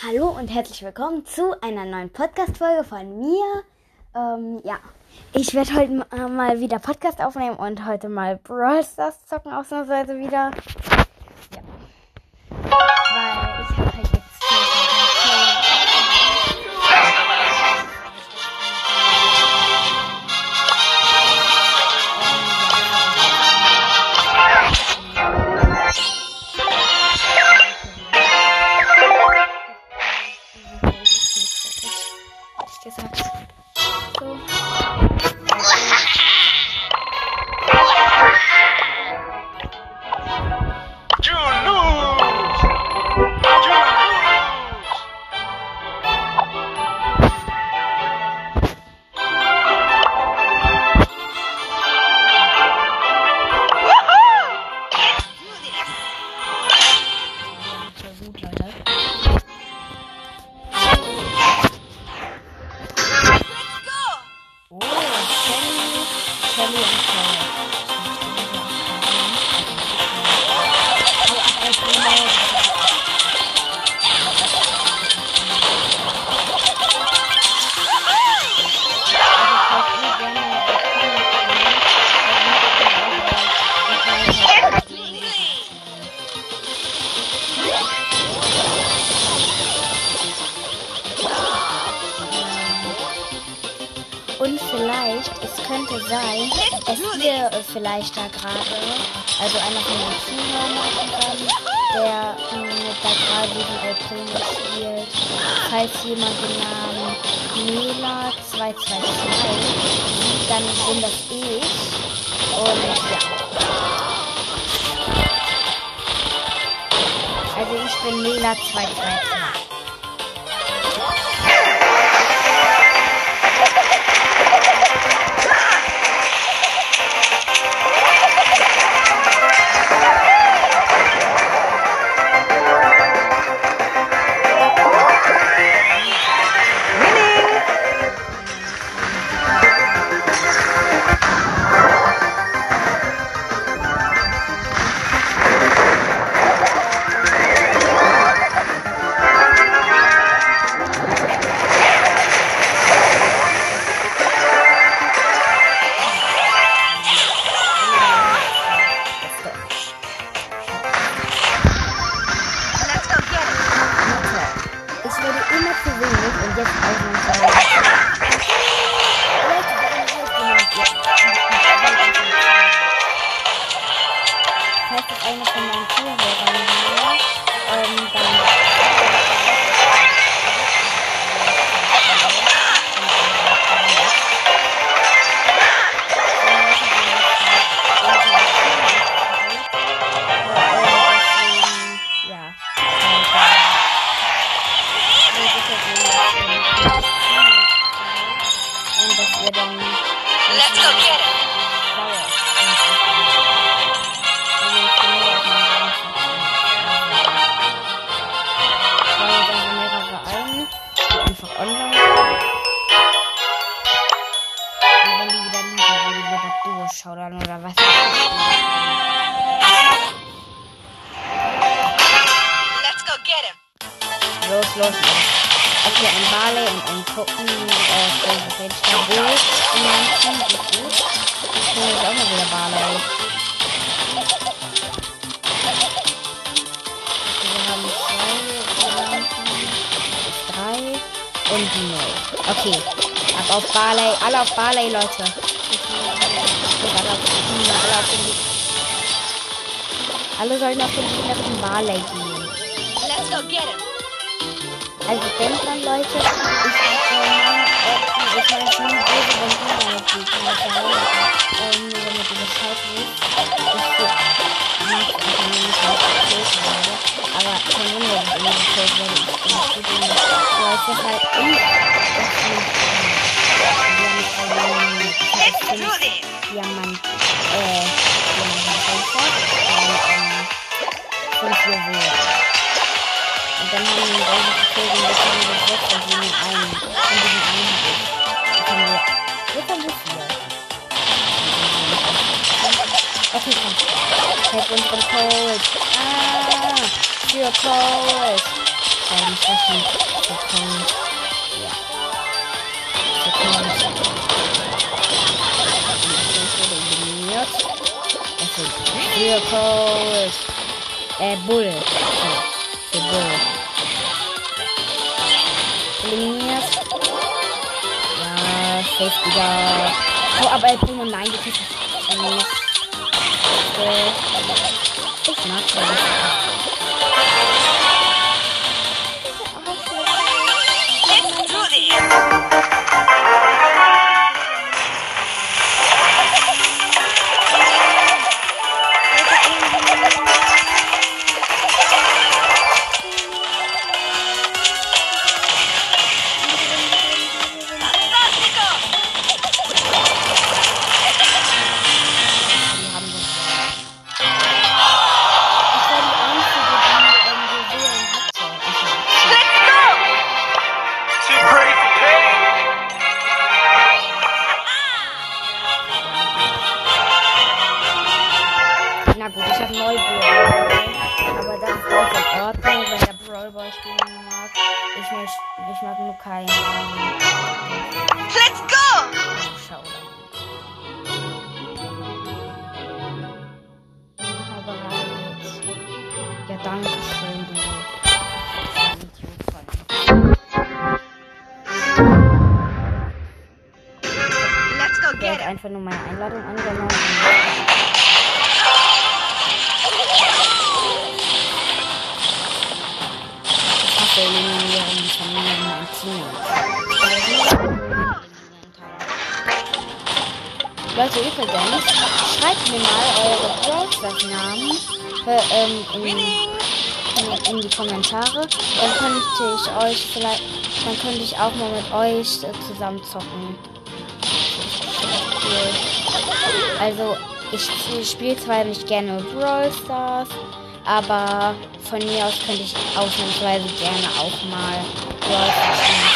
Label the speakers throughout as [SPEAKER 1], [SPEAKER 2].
[SPEAKER 1] Hallo und herzlich willkommen zu einer neuen Podcast-Folge von mir. Ähm, ja, ich werde heute mal wieder Podcast aufnehmen und heute mal Brawl Stars zocken, ausnahmsweise wieder. Ähm, da gerade diesen El spielt, falls jemand den Namen Mela222 sieht, dann bin das ich. Und ja. Also ich bin Mela222. Okay, ein Barley und ein Puppen, äh, Fall Bo in meinem Team, gut. Ich hole jetzt auch mal wieder Barley. Okay, wir haben zwei drei und null. Okay, ab auf Barley, alle auf Barley, Leute. Alle auf, auf den alle sollen auf den letzten Barley gehen. Also denkt dran, Leute, ich meine, äh, ich meine, schon böse, wenn ihr meine Gegner seid, ähm, nur damit ihr Bescheid wisst. Ich mache einfach nur nicht, weil ich gekillt werde, aber kein Wunder, dass ich immer gekillt werde, ich bin nicht gut in Leute halt um, gezogen, jetzt haben wir das sechs und nehmen einen. Und diesen einen ich. Jetzt haben wir, jetzt haben wir vier. Okay, komm. Help unseren Cold. Ah, für weil die Schwächen bekommen. Ja. Bekommen. eliminiert. Das sind vier Calls. Äh, Bull. Für Bull. Eliminiert. Ja, safe wieder. Oh, aber El Primo, nein, du kriegst es. Ich mag das. Gut, ich habe neu Brawl. Aber das ist auch in Ordnung, wenn der Brawl Boy spielen mag. Ich, möcht, ich mag nur keinen
[SPEAKER 2] Let's go.
[SPEAKER 1] Showdown. Aber halt. Ja, danke schön, du. Einfach nur meine Einladung angenommen. Leute, übrigens, schreibt mir mal eure Browser-Namen ähm, in, in, die Kommentare. Dann könnte ich euch vielleicht, dann könnte ich auch mal mit euch äh, zusammen zocken. Also, ich spiele zwar nicht gerne Brawl Stars, aber von mir aus könnte ich ausnahmsweise gerne auch mal Brawl Stars spielen.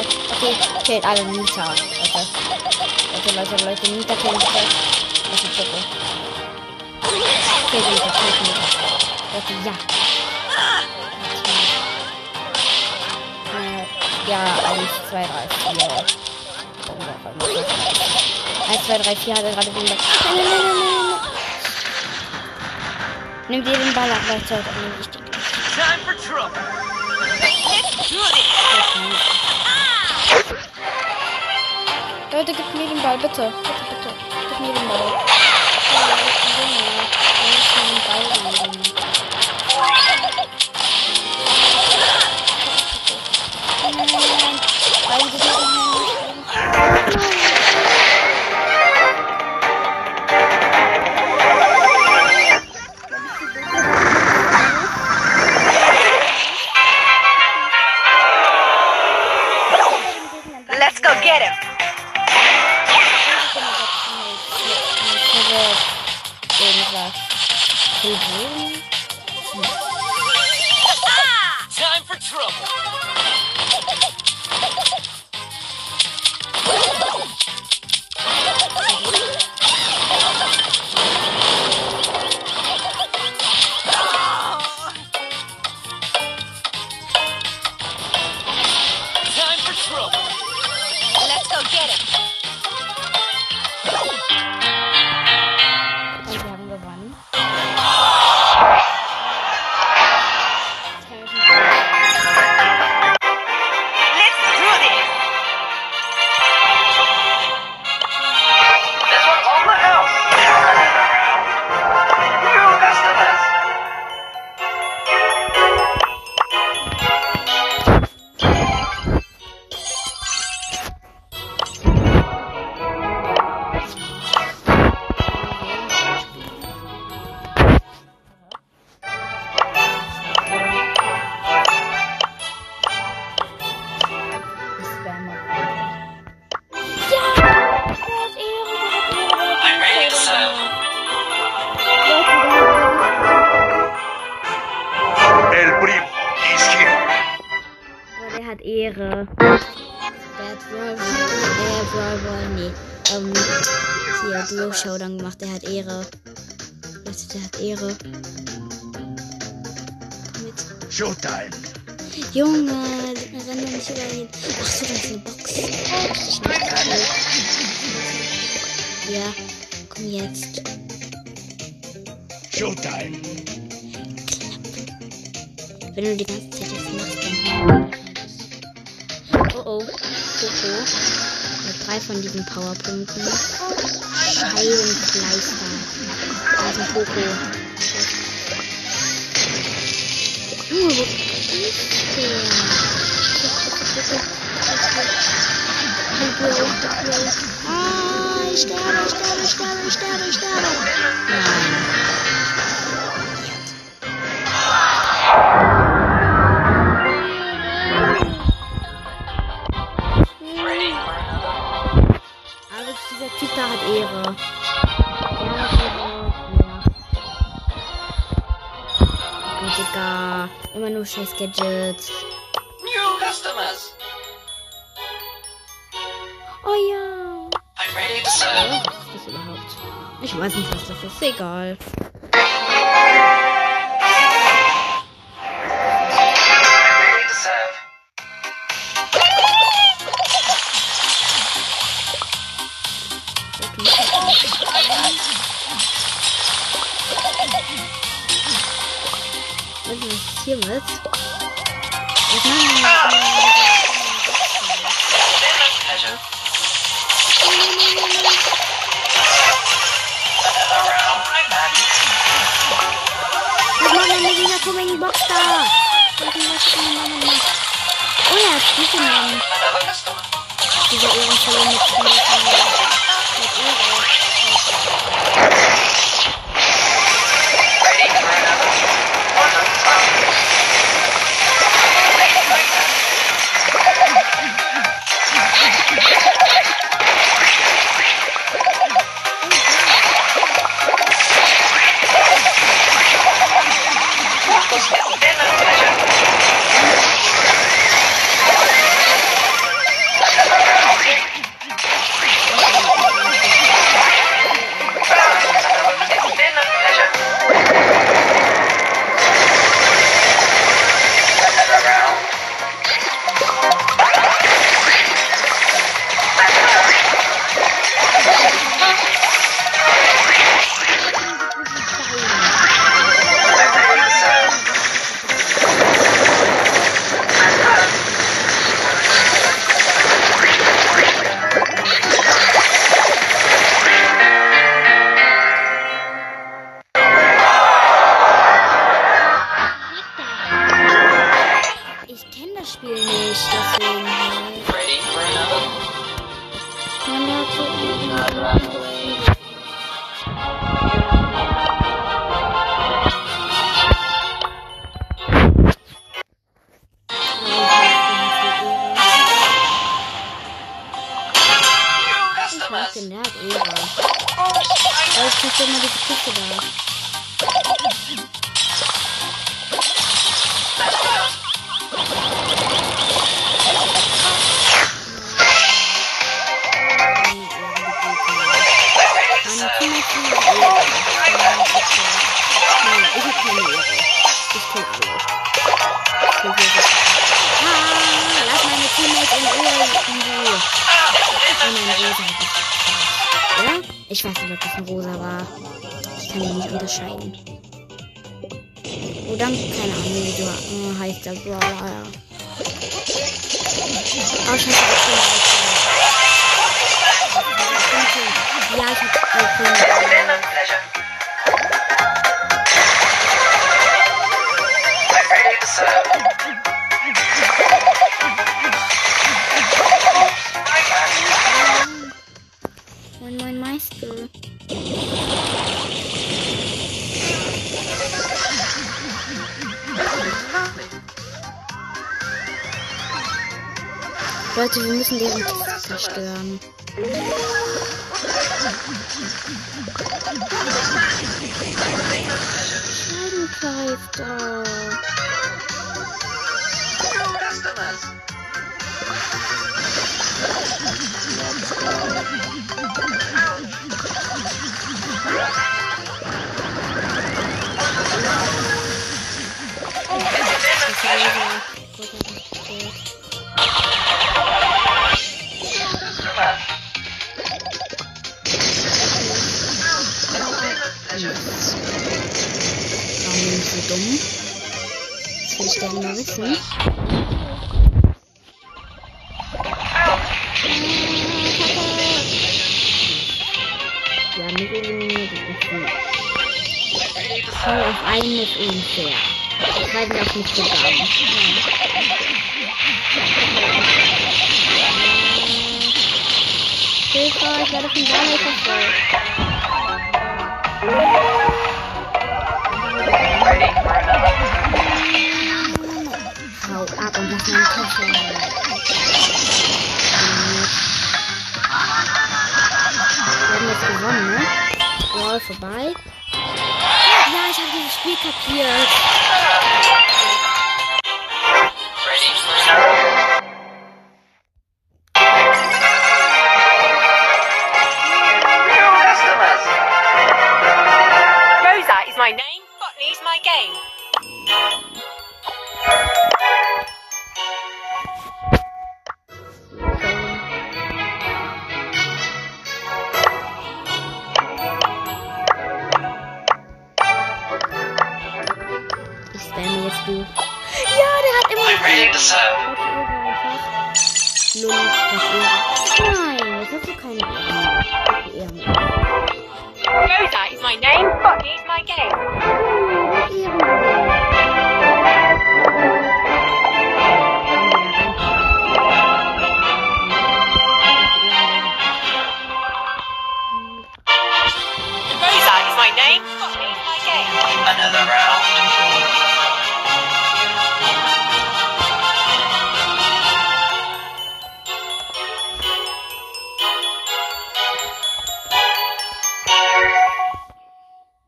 [SPEAKER 1] Ball. Okay, killt alle Nita, Leute. Leute, Leute, Leute, Nita killt bitte. Das ist bitte. Killt Nita, killt Nita. Leute, ja. Äh, ja, 1, 2, 3, 4. 1, 2, 3, 4 hat er gerade den Ball. Nein, nein, nein, nein, nein. Nimm dir den Ball ab, Leute. Das ist wichtig.
[SPEAKER 3] Time for trouble.
[SPEAKER 1] Leute, gib mir den Ball, bitte. Bitte, bitte. Gib mir den Ball. Ja, den Ball. Nein, nein, nein.
[SPEAKER 3] Time for trouble. Showtime.
[SPEAKER 1] Wenn du die ganze Zeit das machst, dann. Oh oh. Coco. Mit drei von diesen Powerpunkten. Heilenkleister. Da ist ein Coco. Junge, wo ist der? Ah, ich sterbe, ich sterbe, ich sterbe, ich sterbe, ich sterbe. Nein. Ehre. Ja. Oh, Digga. Immer nur scheiß Gadgets.
[SPEAKER 3] New customers.
[SPEAKER 1] Oh ja.
[SPEAKER 3] I'm ready to serve.
[SPEAKER 1] Was ist das überhaupt? Ich weiß nicht, was das ist. Egal. Das ich hab keine Ehre. Ich kill alle. Ich die richtig. Ah, lass meine Teammates in Ruhe. In Ruhe. Oh nein, Rosa hat das Oder? Ich weiß nicht, ob das ein Rosa war. Ich kann ihn nicht unterscheiden. Dann, keine Ahnung, wie du heißt der Brawler. Oh, scheiße, ich bin Ja, ich hab.
[SPEAKER 3] Oops, my bad.
[SPEAKER 1] Moin, moin, Meister. Leute, wir müssen Kiste zerstören. Satisfied
[SPEAKER 3] doll. Customers.
[SPEAKER 1] Dumm? Das will ich gerne mal wissen. Ja, mich eliminiert ist gut. Voll auf einen ist unfair. Ich weiß nicht, auf mich gegangen. Hilfe, ich werde von Daniel verfolgt. Hau ab und lass meine Tasche. Wir haben jetzt gewonnen, ne? Ja, vorbei. Ja, ich habe dieses Spiel kapiert.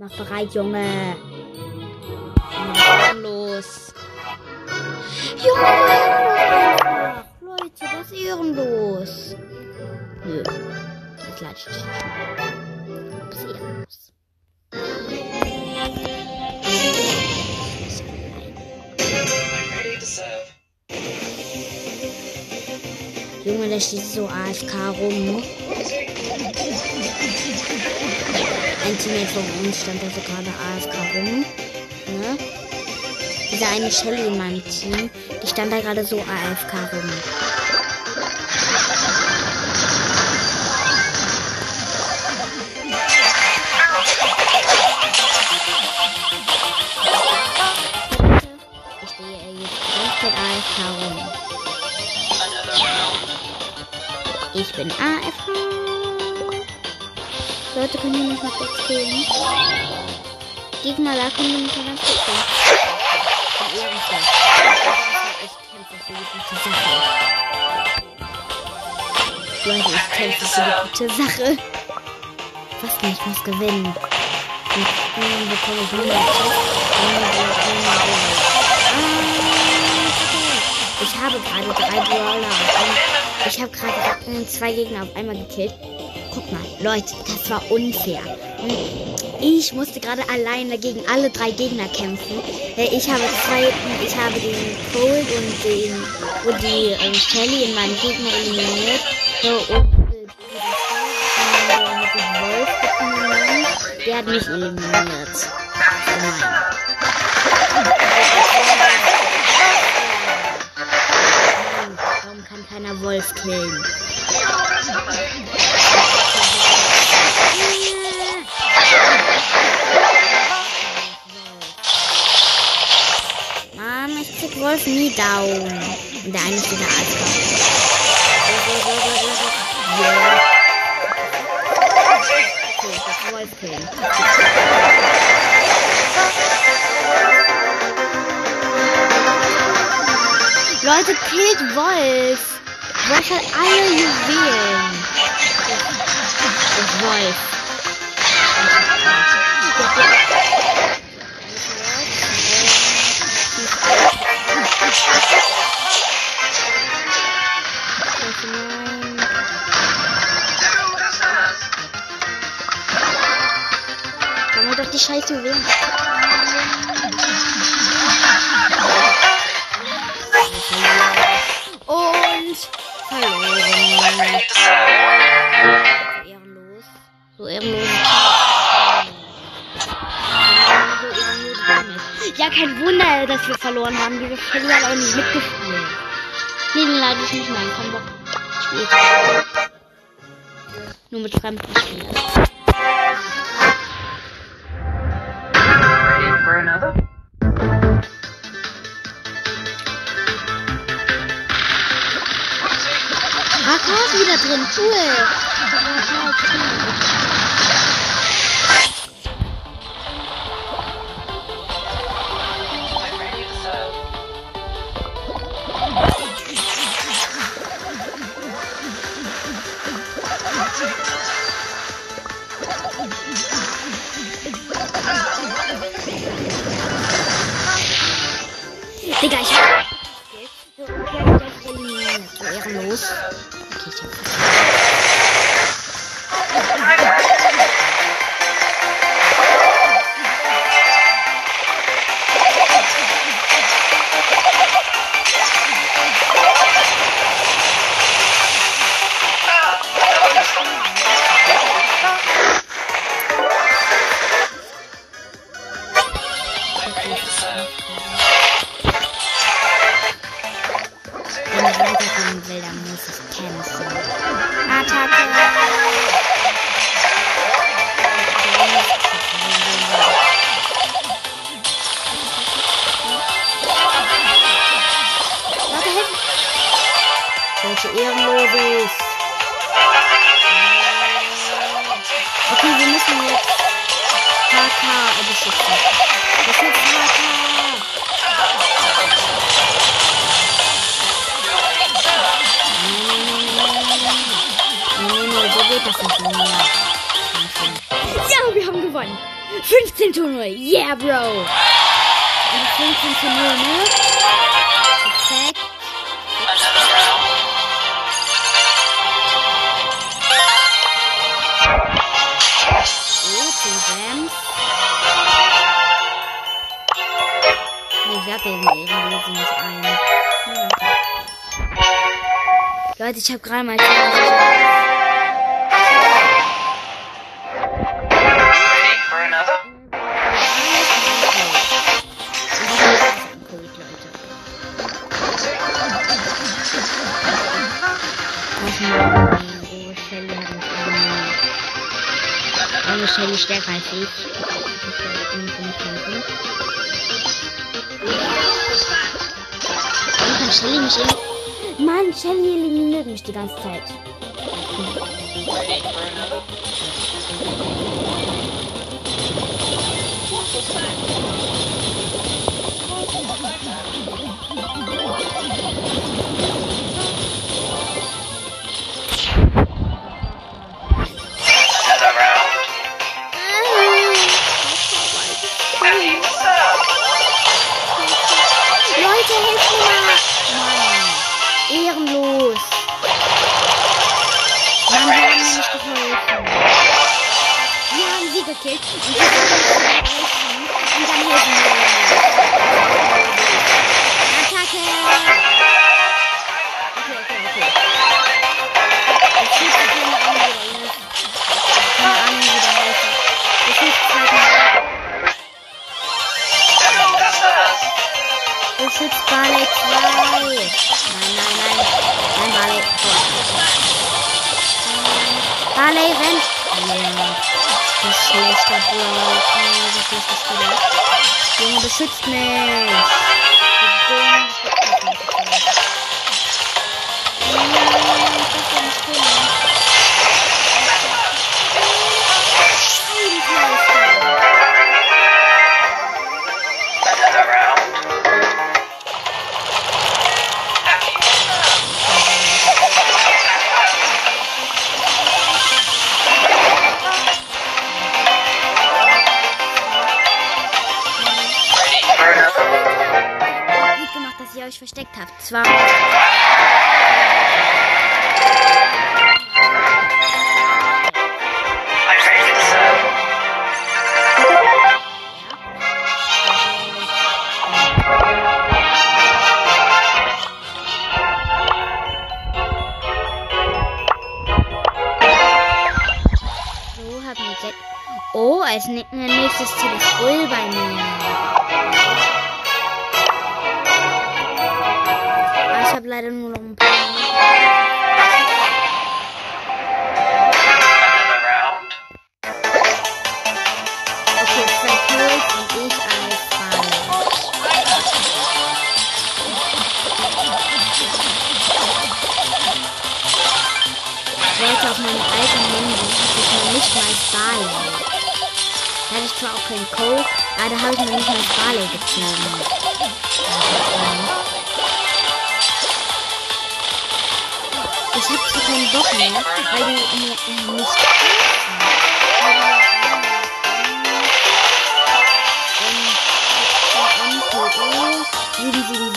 [SPEAKER 1] Mach bereit, Junge. Was ist denn los? Junge. Leute, das ist ehrenlos. Nö. Das ich nicht. Das ist ehrenlos. Junge, der steht so AFK rum. Ein Teammate von uns stand da so gerade AFK rum. Ne? Diese eine Shelly in meinem Team, die stand da gerade so AFK rum. Ich stehe jetzt Leute, können wir mich mal kurz killen? Gegner, da können wir mich mal ganz kurz killen. Ich bin Ehrenfeld. Ich kämpfe für die gute Sache. Leute, ich kämpfe für die gute Sache. Was kann ich was gewinnen? Und dann bekomme ich 100 Ah, Ich habe gerade drei Brawler auf einmal. Ich habe gerade zwei Gegner auf einmal gekillt. Guck mal, Leute, das war unfair. Hm, Ich musste gerade alleine gegen alle drei Gegner kämpfen. Äh, Ich habe zwei, ich habe den Cold und den und die ähm, Shelly in meinem Gegner eliminiert. So, und äh, der hat mich eliminiert. Nein, Warum kann keiner Wolf killen? Mann, ich krieg Wolf nie down. Und der eine ist wieder. Leute, killt Wolf. Wolf hat alle Juwelen. Wolf.
[SPEAKER 3] Customers.
[SPEAKER 1] Sammel doch die scheiß Juwelen. Dass wir verloren haben. Wir verlieren auch nicht mitgespielt. Nee, den lade ich nicht mehr ein. Komm, Bock. Nur mit fremden Spielern. Ist wieder drin. Cool. Wenn ich weiterkommen will, dann muss ich canceln. Attacke! Welche Ehrenloses! Okay, wir müssen jetzt HK beschützen. Ja, wir haben gewonnen. 15 zu 0. Yeah, Bro. Und 15 zu 0, ne? Perfekt.
[SPEAKER 3] Another round.
[SPEAKER 1] 10 Gems. Nee, ich hab den Ehrenlosen nicht ein. Leute, ich hab gerade mal... Shelly stärker als ich. Warum kann Shelly mich eliminieren? Mann, Shelly eliminiert mich die ganze Zeit.
[SPEAKER 3] Ready for another? Another
[SPEAKER 1] Barley, rennt. Ja. Das ist schlechter Bro. Oh, so schlechter Spieler. Junge, beschützt mich. Du dumm, beschützt mich nicht. das war.
[SPEAKER 3] So hat mir jetzt.
[SPEAKER 1] Oh, als nächstes Teleskop bei mir. Leider nur noch ein paar. Und ich als Ball. Leute, auf meinem alten Handy ich nicht mal Starlight. Da hatte ich zwar auch keinen Code, aber da habe ich noch nicht mal Starlight gezogen. Ich habe zwar keinen Bock mehr, weil die mir nicht Weil die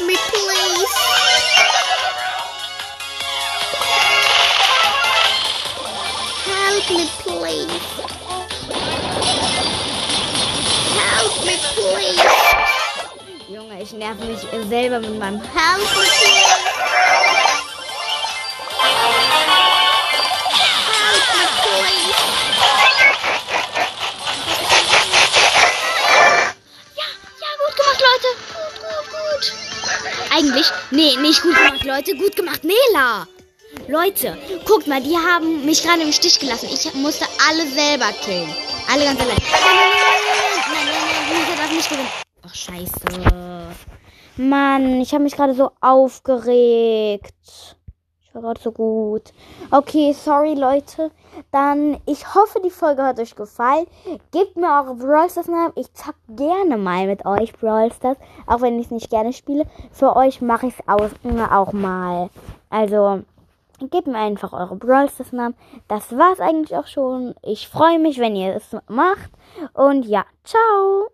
[SPEAKER 1] Help me, please. Help me, please. Help me, please. Junge, ich nerv mich selber mit meinem Help me, please. Nee, nicht gut gemacht, Leute. Gut gemacht, Nela. Leute, guckt mal, die haben mich gerade im Stich gelassen. Ich musste alle selber killen. Alle ganz allein. Nein, nein, nein, nein, nein, nein, Lisa darf nicht gewinnen. Ach, scheiße. Mann, ich habe mich gerade so aufgeregt. Gerade so gut. Okay, sorry, Leute. Dann, ich hoffe, die Folge hat euch gefallen. Gebt mir eure Brawl Stars Namen. Ich zock gerne mal mit euch Brawl Stars. Auch wenn ich es nicht gerne spiele. Für euch mache ich es auch mal. Also, gebt mir einfach eure Brawl Stars Namen. Das war's eigentlich auch schon. Ich freue mich, wenn ihr es macht. Und ja, ciao.